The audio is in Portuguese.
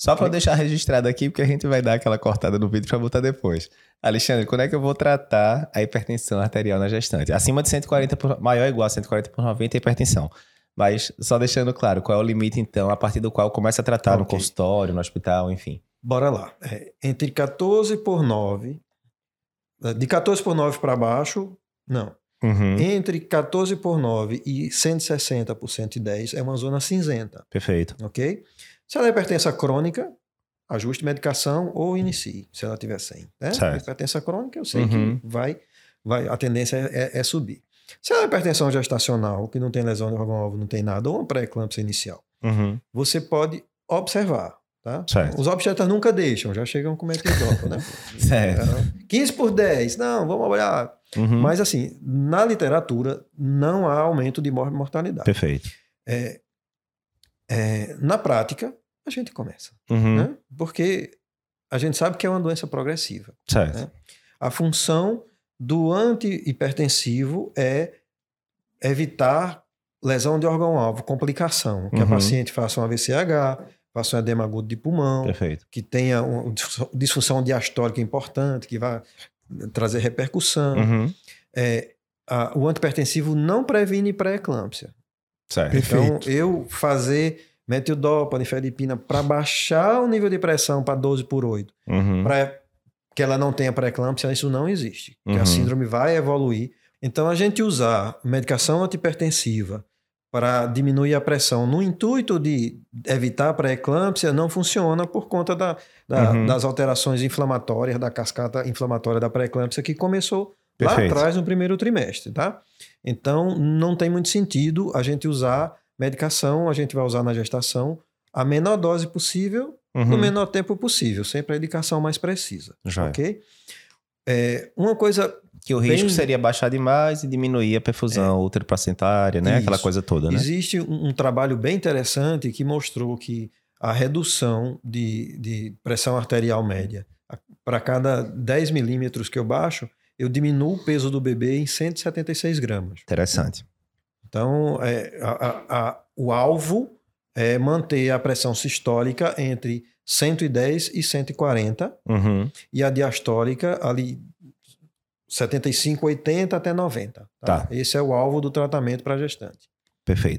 Só para deixar registrado aqui, porque a gente vai dar aquela cortada no vídeo para botar depois. Alexandre, quando é que eu vou tratar a hipertensão arterial na gestante? Acima de 140 por maior ou igual a 140 por 90 é hipertensão. Mas só deixando claro, qual é o limite, então, a partir do qual começa a tratar okay. no consultório, no hospital, enfim. Bora lá. É, entre 14 por 9, é, de 14 por 9 para baixo, não. Uhum. Entre 14 por 9 e 160 por 110 é uma zona cinzenta. Perfeito. Ok? Se ela é hipertensa crônica, ajuste medicação ou inicie, se ela tiver 100. Né? Certo. Hipertensa crônica, eu sei uhum. que vai, vai, a tendência é, é, é, subir. Se ela é hipertensão gestacional, que não tem lesão de órgão-alvo, não tem nada, ou uma pré-eclâmpsia inicial, uhum. você pode observar. Tá? Os obstetras nunca deixam, já chegam com metidopa, né? certo. 15 por 10, não, vamos olhar. Uhum. Mas assim, na literatura não há aumento de mortalidade. Perfeito. É, é, na prática, a gente começa. Uhum. Né? Porque a gente sabe que é uma doença progressiva. Certo. Né? A função do antihipertensivo é evitar lesão de órgão-alvo, complicação, que uhum. a paciente faça um AVCH, faça um edema agudo de pulmão, Perfeito. que tenha uma disfunção diastólica importante, que vai trazer repercussão. Uhum. É, a, o antihipertensivo não previne pré-eclâmpsia. Certo. Então, eu fazer metildopa, nifedipina, para baixar o nível de pressão para 12 por 8, uhum. para que ela não tenha pré-eclâmpsia, isso não existe. Uhum. a síndrome vai evoluir. Então, a gente usar medicação antipertensiva para diminuir a pressão no intuito de evitar pré-eclâmpsia não funciona por conta da, da, uhum. das alterações inflamatórias, da cascata inflamatória da pré-eclâmpsia que começou Perfeito. lá atrás no primeiro trimestre, tá? Então, não tem muito sentido a gente usar Medicação a gente vai usar na gestação a menor dose possível, uhum. no menor tempo possível, sempre a indicação mais precisa. Já. Ok? É, uma coisa. Que o risco seria baixar demais e diminuir a perfusão é, ultraplacentária, né? Isso. Aquela coisa toda, né? Existe um, um, trabalho bem interessante que mostrou que a redução de, de pressão arterial média para cada 10 milímetros que eu baixo, eu diminuo o peso do bebê em 176 gramas. Interessante. Então, é, a, a, o alvo é manter a pressão sistólica entre 110 e 140 uhum. e a diastólica ali 75, 80 até 90. Tá? tá. Esse é o alvo do tratamento para gestante. Perfeito.